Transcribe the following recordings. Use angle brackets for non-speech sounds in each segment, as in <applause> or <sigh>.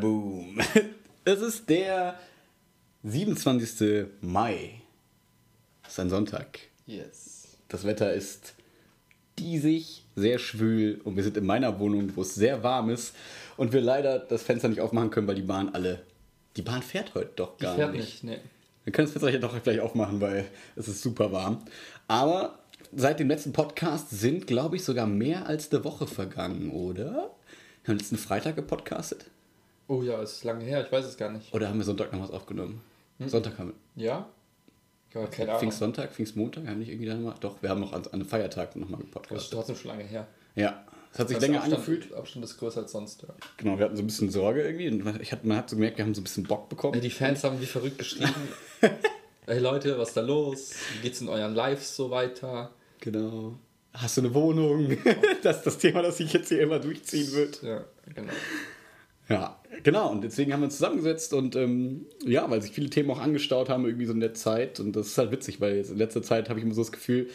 Boom. <laughs> Es ist der 27. Mai. Es ist ein Sonntag. Yes. Das Wetter ist diesig, sehr schwül und wir sind in meiner Wohnung, wo es sehr warm ist und wir leider das Fenster nicht aufmachen können, weil die Bahn alle. Die Bahn fährt heute doch Die gar fährt nicht. nicht, ne. Wir können das Fenster hier doch gleich aufmachen, weil es ist super warm. Aber seit dem letzten Podcast sind, glaube ich, sogar mehr als eine Woche vergangen, oder? Wir haben letzten Freitag gepodcastet. Oh ja, es ist lange her, ich weiß es gar nicht. Oder haben wir Sonntag noch was aufgenommen? Sonntag haben wir. Ja? Ja, keine Ahnung. Pfingstsonntag, Pfingstmontag, haben wir nicht irgendwie dann gemacht? Doch, wir haben noch an, an einem Feiertag nochmal Das ist gepodcastet. trotzdem schon lange her. Ja, es hat sich Das länger Abstand, angefühlt. Abstand ist größer als sonst, ja. Genau, wir hatten so ein bisschen Sorge irgendwie. Und ich hatte, man hat so gemerkt, wir haben so ein bisschen Bock bekommen. Die Fans haben wie verrückt geschrieben. <laughs> Hey Leute, was ist da los? Wie geht's in euren Lives so weiter? Genau. Hast du eine Wohnung? <laughs> das ist das Thema, das sich jetzt hier immer durchziehen wird. Ja, genau. Ja, genau. Und deswegen haben wir uns zusammengesetzt und ähm, ja, weil sich viele Themen auch angestaut haben, irgendwie so in der Zeit. Und das ist halt witzig, weil in letzter Zeit habe ich immer so das Gefühl,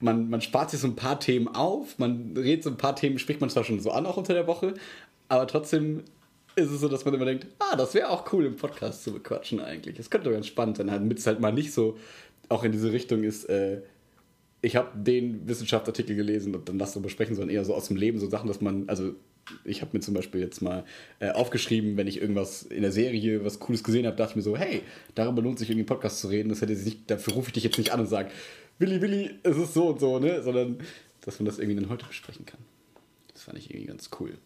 man, man spart sich so ein paar Themen auf, man redet so ein paar Themen, spricht man zwar schon so an, auch unter der Woche, aber trotzdem ist es so, dass man immer denkt, ah, das wäre auch cool im Podcast zu bequatschen eigentlich. Das könnte doch ganz spannend sein, damit es halt mal nicht so auch in diese Richtung ist, äh, ich habe den Wissenschaftsartikel gelesen und dann lass darüber sprechen, sondern eher so aus dem Leben, so Sachen, dass man, also ich habe mir zum Beispiel jetzt mal äh, aufgeschrieben, wenn ich irgendwas in der Serie, was Cooles gesehen habe, dachte ich mir so, hey, darüber lohnt sich irgendwie einen Podcast zu reden. Das hätte sich nicht, dafür rufe ich dich jetzt nicht an und sage, Willi, Willi, es ist so und so, ne? Sondern, dass man das irgendwie dann heute besprechen kann. Das fand ich irgendwie ganz cool.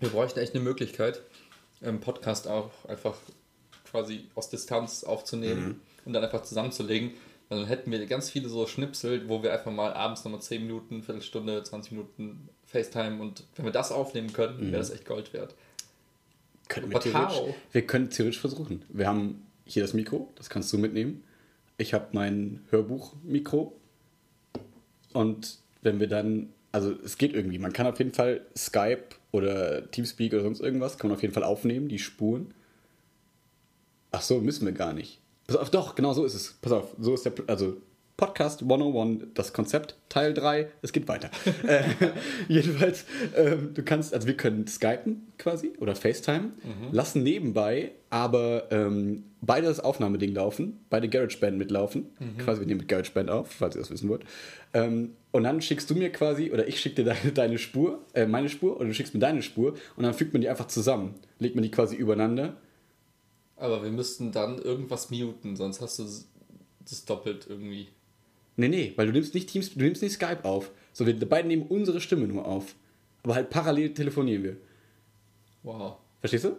Wir bräuchten echt eine Möglichkeit, einen Podcast auch einfach quasi aus Distanz aufzunehmen und dann einfach zusammenzulegen. Dann hätten wir ganz viele so Schnipsel, wo wir einfach mal abends nochmal 10 Minuten, Viertelstunde, 20 Minuten FaceTime und wenn wir das aufnehmen könnten, wäre das echt Gold wert. Können wir, theoretisch, wir können theoretisch versuchen. Wir haben hier das Mikro, das kannst du mitnehmen. Ich habe mein Hörbuch-Mikro. Und wenn wir dann, also es geht irgendwie, man kann auf jeden Fall Skype oder Teamspeak oder sonst irgendwas, kann man auf jeden Fall aufnehmen, die Spuren. Ach so, müssen wir gar nicht. Pass auf, doch, genau so ist es. Pass auf, so ist der, also Podcast 101, das Konzept, Teil 3, es geht weiter. <laughs> äh, jedenfalls, ähm, du kannst, also wir können Skypen quasi oder FaceTime, lassen nebenbei aber ähm, beide das Aufnahmeding laufen, beide GarageBand mitlaufen, quasi wir nehmen mit GarageBand auf, falls ihr das wissen wollt. Ähm, und dann schickst du mir quasi, oder ich schicke dir deine, deine Spur, äh, meine Spur, oder du schickst mir deine Spur und dann fügt man die einfach zusammen, legt man die quasi übereinander Aber wir müssten dann irgendwas muten, sonst hast du das doppelt irgendwie. Nee, nee, weil du nimmst nicht Teams, du nimmst nicht Skype auf. So, wir beide nehmen unsere Stimme nur auf. Aber halt parallel telefonieren wir. Wow. Verstehst du?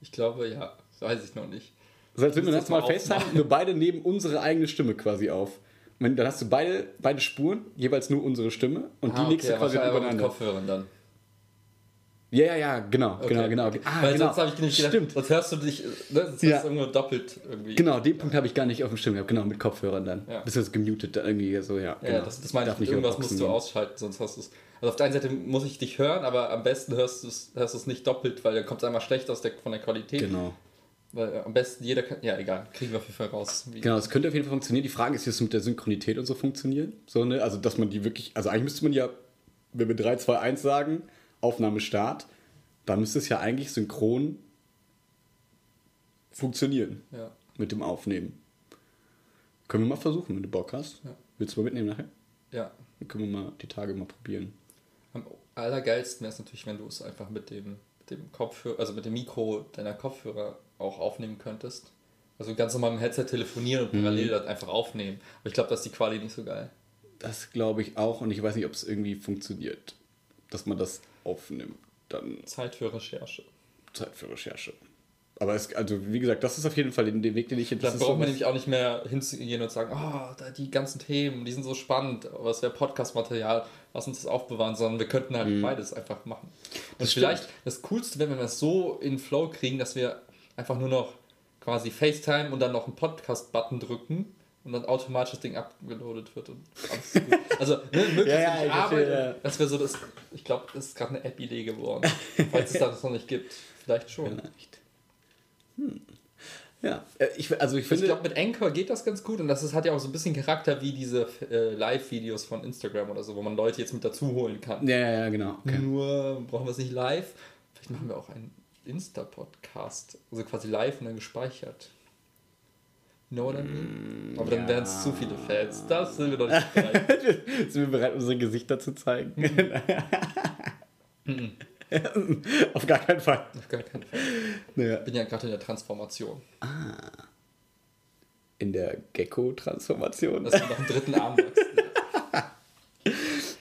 Ich glaube, ja, weiß ich noch nicht. So als würden wir das mal aufmachen. nur beide nehmen unsere eigene Stimme quasi auf. Und dann hast du beide, beide Spuren, jeweils nur unsere Stimme und die legst du quasi aber mit übereinander. Kopfhörern dann. Ja, ja, ja, genau, genau, genau. okay. Ah, Weil genau. sonst habe ich nicht gedacht, Stimmt. sonst hörst du dich, ne, sonst Ja. es irgendwo doppelt irgendwie. Genau, den Punkt habe ich gar nicht auf dem Schirm gehabt. Genau, mit Kopfhörern dann. Ja. Bist du gemutet dann irgendwie so, ja. Ja, genau. das, das meine ich, irgendwas überboxen musst du ausschalten, sonst hast du es. Also auf der einen Seite muss ich dich hören, aber am besten hörst du es hörst es nicht doppelt, weil dann kommt es einmal schlecht aus der, von der Qualität. Genau. Weil äh, am besten jeder kann. Ja, egal, kriegen wir auf jeden Fall raus. Genau, das könnte auf jeden Fall funktionieren. Die Frage ist, wie es mit der Synchronität und so funktioniert. So, ne? Also, dass man die wirklich, also eigentlich müsste man ja, wenn wir 3, 2, 1 sagen, Aufnahme Start, dann müsste es ja eigentlich synchron funktionieren Ja. mit dem Aufnehmen. Können wir mal versuchen, wenn du Bock hast. Ja. Willst du mal mitnehmen nachher? ja. Dann können wir mal die Tage mal probieren. Am allergeilsten wäre es natürlich, wenn du es einfach mit dem, mit dem Kopfhörer, also mit dem Mikro deiner Kopfhörer auch aufnehmen könntest. Also ganz normal mit dem Headset telefonieren und parallel das einfach aufnehmen. Aber ich glaube, da ist die Quali nicht so geil. Das glaube ich auch und ich weiß nicht, ob es irgendwie funktioniert, dass man das aufnimmt. Dann Zeit für Recherche. Zeit für Recherche. Aber es, also wie gesagt, das ist auf jeden Fall den, Weg, den ich das ist braucht man nämlich auch nicht mehr hinzugehen und sagen, oh, da die ganzen Themen, die sind so spannend, aber es wäre Podcast-Material, lass uns das aufbewahren, sondern wir könnten halt beides einfach machen. Und Mhm. Das vielleicht das Coolste wäre, wenn wir es so in Flow kriegen, dass wir einfach nur noch quasi FaceTime und dann noch einen Podcast-Button drücken und dann automatisch das Ding abgeloadet wird. Und. Also, ne, <laughs> möglichst Ja, ja, ich Arbeit. verstehe, ja. Das wäre so das, ich glaube, das ist gerade eine App-Idee geworden. Falls es das noch nicht gibt. Vielleicht schon. Vielleicht. Hm. Ja, äh, ich, also ich finde. Ich glaube, mit Anchor geht das ganz gut und das ist, hat ja auch so ein bisschen Charakter wie diese äh, Live-Videos von Instagram oder so, wo man Leute jetzt mit dazu holen kann. Ja, ja, ja, genau. Okay. Nur brauchen wir es nicht live. Vielleicht machen wir auch einen Insta-Podcast, also quasi live und dann gespeichert. You know what I mean? Aber dann ja. wären es zu viele Fans. Das sind wir doch nicht <laughs> bereit. Sind wir bereit, unsere Gesichter zu zeigen? <laughs> Auf gar keinen Fall. Auf gar keinen Fall. Naja. Ich bin ja gerade in der Transformation. In der Gecko-Transformation. Dass wir noch einen dritten Arm.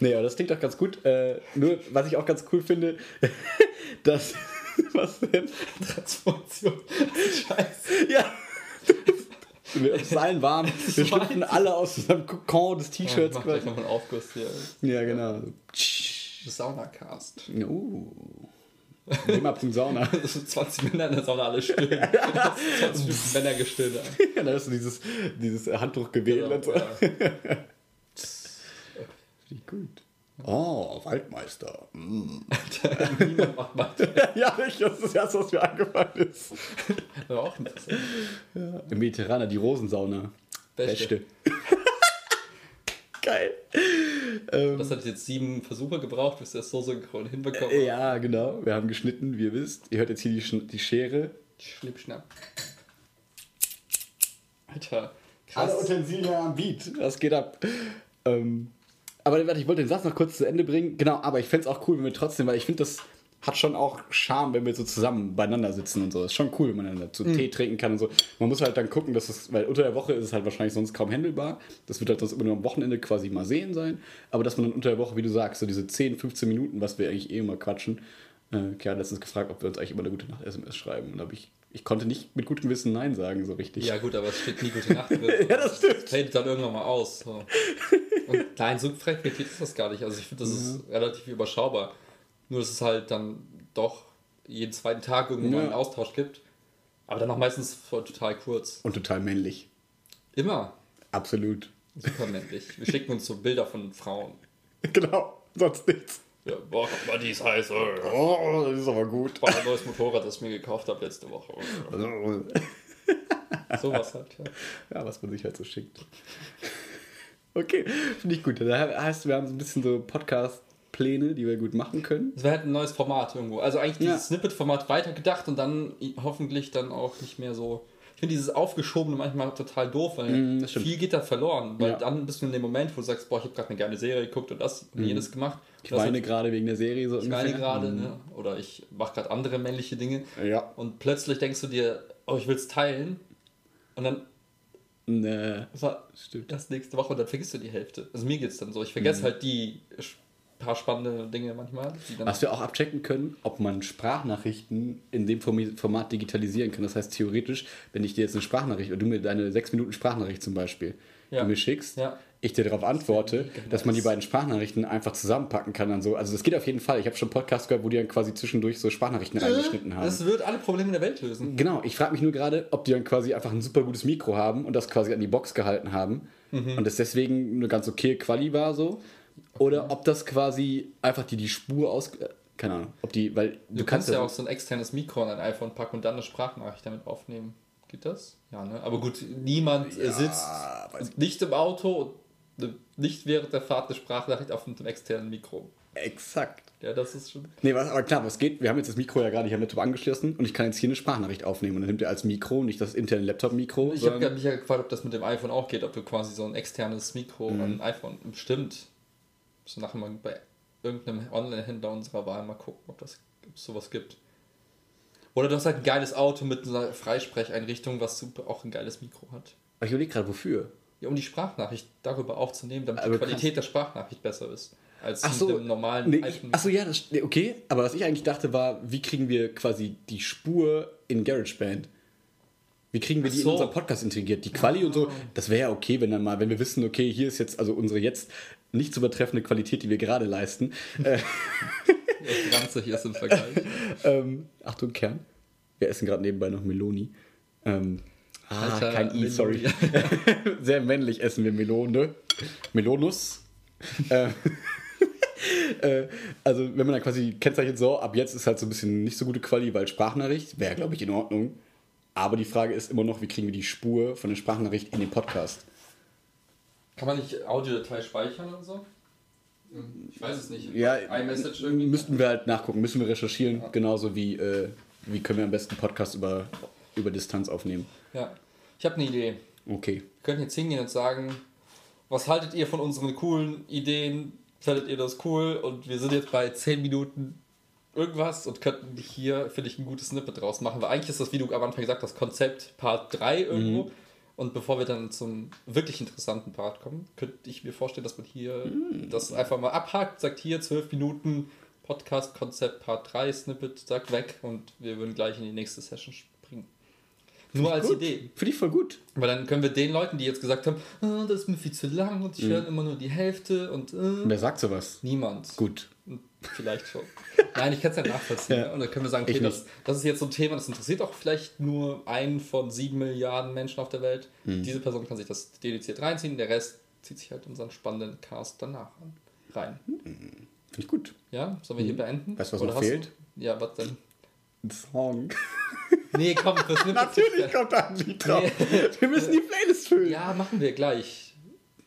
Nee, aber <laughs> das klingt doch ganz gut. Äh, nur, was ich auch ganz cool finde, dass. Was denn? Transformation. Scheiße. Ja. Wir allen warm. <laughs> Wir schlüpfen alle aus unserem Kokon des Ich T-Shirts. mach gleich nochmal einen Aufguss hier. ja, genau. Saunacast. Uh. Nehmen ab zum Sauna. <laughs> Das sind 20 Männer in der Sauna, alle still. <laughs> 20 Männer gestillt. Ja, da ist so dieses, dieses Handtuch gewählt. und so. Ja. Gut. Oh, Waldmeister. Mm. Niemand macht mal. ja, ich, das ist das erste, was mir angefallen ist. War auch interessant. Im Mediterraner, die Rosensauna. Beste. Beste. <laughs> Geil. Ähm, Das hat jetzt sieben Versuche gebraucht, bis wir es so synchron hinbekommen. ja, genau. Wir haben geschnitten, wie ihr wisst. Ihr hört jetzt hier die, Sch die Schere. Schnippschnapp. Alter, Alle krass. Utensilien am Beat. Das geht ab. Ähm, aber warte, ich wollte den Satz noch kurz zu Ende bringen. Genau, aber ich fände es auch cool, wenn wir trotzdem, weil ich finde, das hat schon auch Charme, wenn wir so zusammen beieinander sitzen und so. ist schon cool, wenn man dann dazu Tee trinken kann und so. Man muss halt dann gucken, dass es, weil unter der Woche ist es halt wahrscheinlich sonst kaum handelbar. Das wird halt sonst immer nur am Wochenende quasi mal sehen sein. Aber dass man dann unter der Woche, wie du sagst, so diese 10, 15 Minuten, was wir eigentlich eh immer quatschen. Äh, hat letztens gefragt, ob wir uns eigentlich immer eine gute Nacht-SMS schreiben. Und da habe ich, ich konnte nicht mit gutem Gewissen Nein sagen, so richtig. Ja gut, aber es steht nie gute Nacht drin. <laughs> Ja, das stimmt. fällt dann irgendwann mal aus. So. Und nein, so fragmentiert ist das gar nicht. Also ich finde, das ist relativ überschaubar. Nur, dass es halt dann doch jeden zweiten Tag irgendwo Ja. einen Austausch gibt. Aber dann auch meistens voll total kurz. Und total männlich. Immer. Absolut. Super männlich. Wir schicken uns so Bilder von Frauen. <laughs> Genau, sonst nichts. Ja, boah, guck mal, die ist heiß. Oh, das ist aber gut. Boah, ein neues Motorrad, das ich mir gekauft habe letzte Woche. <laughs> Sowas halt, ja. Ja, was man sich halt so schickt. <laughs> Okay, finde ich gut. Da heißt, wir haben so ein bisschen so Podcast-Pläne, die wir gut machen können. Das wäre halt ein neues Format irgendwo. Also eigentlich dieses Ja. Snippet-Format weitergedacht und dann hoffentlich dann auch nicht mehr so. Ich finde dieses Aufgeschobene manchmal total doof, weil Mm, das viel geht da verloren. Weil Ja. dann bist du in dem Moment, wo du sagst, boah, ich habe gerade eine geile Serie geguckt und das und jenes gemacht. Mm. Ich Das weine gerade wegen der Serie so ich weine gerade, ne? oder ich mache gerade andere männliche Dinge. Ja. Und plötzlich denkst du dir, oh, ich will es teilen. Und dann Nee, war stimmt. das nächste Woche und dann vergisst du die Hälfte. Also mir geht's dann so. Ich vergesse Mhm. halt die paar spannende Dinge manchmal. Was wir auch abchecken können, ob man Sprachnachrichten in dem Format digitalisieren kann. Das heißt, theoretisch, wenn ich dir jetzt eine Sprachnachricht oder du mir deine 6 Minuten Sprachnachricht zum Beispiel Ja. du mir schickst, Ja. ich dir darauf antworte, mega dass man die beiden Sprachnachrichten einfach zusammenpacken kann. Dann so. Also das geht auf jeden Fall. Ich habe schon Podcasts gehört, wo die dann quasi zwischendurch so Sprachnachrichten reingeschnitten haben. Das wird alle Probleme der Welt lösen. Genau, ich frage mich nur gerade, ob die dann quasi einfach ein super gutes Mikro haben und das quasi an die Box gehalten haben Mhm. und das deswegen eine ganz okay Quali war so. Oder ob das quasi einfach die die Spur aus... äh, Keine Ahnung, ob die, weil Du, kannst ja auch so ein externes Mikro an dein iPhone packen und dann eine Sprachnachricht damit aufnehmen. Geht das? Ja, ne? Aber gut, niemand äh, sitzt weiß nicht im Auto und äh, nicht während der Fahrt eine Sprachnachricht auf einem externen Mikro. Exakt. Ja, das ist schon. Nee, was, aber klar, was geht? Wir haben jetzt das Mikro ja gerade hier am Laptop angeschlossen und ich kann jetzt hier eine Sprachnachricht aufnehmen und dann nimmt er als Mikro, nicht das interne Laptop-Mikro. Ich habe mich ja gefragt, ob das mit dem iPhone auch geht, ob du quasi so ein externes Mikro Mhm. an ein iPhone. Bestimmt. So nachher mal bei irgendeinem Online-Händler unserer Wahl mal gucken, ob das ob sowas gibt. Oder du hast halt ein geiles Auto mit einer Freisprecheinrichtung, was super auch ein geiles Mikro hat. Aber ich überlege gerade, wofür? Ja, um die Sprachnachricht darüber aufzunehmen, damit Aber die Qualität der Sprachnachricht besser ist. Als Ach mit so, dem normalen nee, ich, iPhone. ach so, ja, das, nee, okay. Aber was ich eigentlich dachte war, wie kriegen wir quasi die Spur in GarageBand? Wie kriegen wir die so. in unseren Podcast integriert? Die Quali und so, das wäre ja okay, wenn dann mal, wenn wir wissen, okay, hier ist jetzt also unsere jetzt nicht zu übertreffende Qualität, die wir gerade leisten. <laughs> Ganze hier ist im Vergleich. <laughs> ähm, Achtung, Kern. Wir essen gerade nebenbei noch Meloni. Ähm, ah, Alter, kein I, sorry. <laughs> Sehr männlich essen wir Melone. Melonus. äh, äh, also, wenn man dann quasi kennzeichnet, so, ab jetzt ist halt so ein bisschen nicht so gute Quali, weil Sprachnachricht wäre, glaube ich, in Ordnung. Aber die Frage ist immer noch, wie kriegen wir die Spur von der Sprachnachricht in den Podcast? Kann man nicht Audiodatei speichern oder so? Ich weiß es nicht. Ja, iMessage irgendwie. müssten wir halt nachgucken, müssen wir recherchieren, genauso wie, äh, wie können wir am besten Podcast über, über Distanz aufnehmen. Ja. Ich habe eine Idee. Okay. Wir könnten jetzt hingehen und sagen, was haltet ihr von unseren coolen Ideen? Findet ihr das cool? Und wir sind jetzt bei 10 Minuten irgendwas und könnten hier, finde ich, ein gutes Snippet draus machen. Weil eigentlich ist das, wie du am Anfang gesagt hast, Konzept Part 3 irgendwo. Und bevor wir dann zum wirklich interessanten Part kommen, könnte ich mir vorstellen, dass man hier das einfach mal abhakt, sagt hier 12 Minuten Podcast-Konzept Part 3 Snippet, sagt weg und wir würden gleich in die nächste Session springen. Nur als Gut. Idee. Finde ich voll gut. Weil dann können wir den Leuten, die jetzt gesagt haben, ah, das ist mir viel zu lang und ich höre immer nur die Hälfte und äh, Wer sagt sowas? niemand. Gut. Vielleicht schon. <laughs> Nein, ich kann es ja nachvollziehen. Ja. ne? Und dann können wir sagen, okay, das, das ist jetzt so ein Thema, das interessiert auch vielleicht nur einen von sieben Milliarden Menschen auf der Welt. Mhm. Diese Person kann sich das dediziert reinziehen, der Rest zieht sich halt unseren spannenden Cast danach an. Rein. Finde ich gut. Ja, sollen wir hier beenden? Mhm. Weißt du, was Oder noch hast fehlt? Du? Ja, was denn? Ein Song. <laughs> Nee, komm, das nimmt <laughs> Natürlich kommt da ein Lied drauf. Wir müssen die Playlist füllen. Ja, machen wir gleich.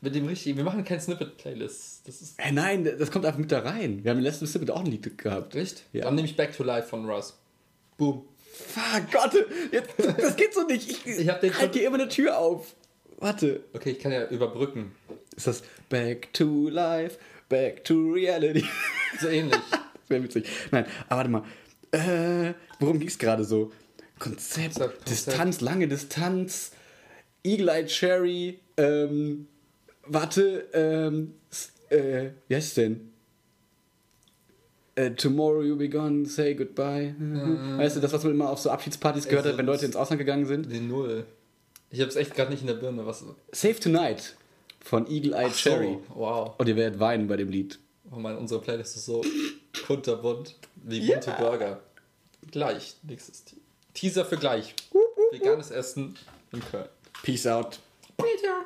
Mit dem richtigen. Wir machen kein Snippet-Playlist. Das ist Äh, nein, das kommt einfach mit da rein. Wir haben im letzten Snippet auch ein Lied gehabt. Echt? Ja. Dann nehme ich Back to Life von Russ. Boom. Fuck, Gott, jetzt, das geht so nicht. Ich, Ich hab den halt hier immer eine Tür auf. Warte. Okay, ich kann ja überbrücken. Ist das Back to Life, Back to Reality? So ähnlich. <laughs> Das wäre witzig. Nein, aber warte mal. Äh, worum ging es gerade so? Konzept, Konzept, Distanz, lange Distanz, Eagle Eye Cherry, ähm, warte, ähm, äh, wie heißt es denn? Äh, tomorrow you'll be gone, say goodbye. Weißt du, das, was man immer auf so Abschiedspartys gehört hat, wenn Leute ins Ausland gegangen sind? Die Null. Ich hab's echt gerade nicht in der Birne. Was? Save Tonight von Eagle Eye Cherry. So, wow. Und ihr werdet weinen bei dem Lied. Oh Mann, unsere Playlist ist so <laughs> kunterbunt wie bunte Burger. Gleich. Nächstes Te- Teaser für gleich. Veganes Essen in Köln. Peace out. Peter.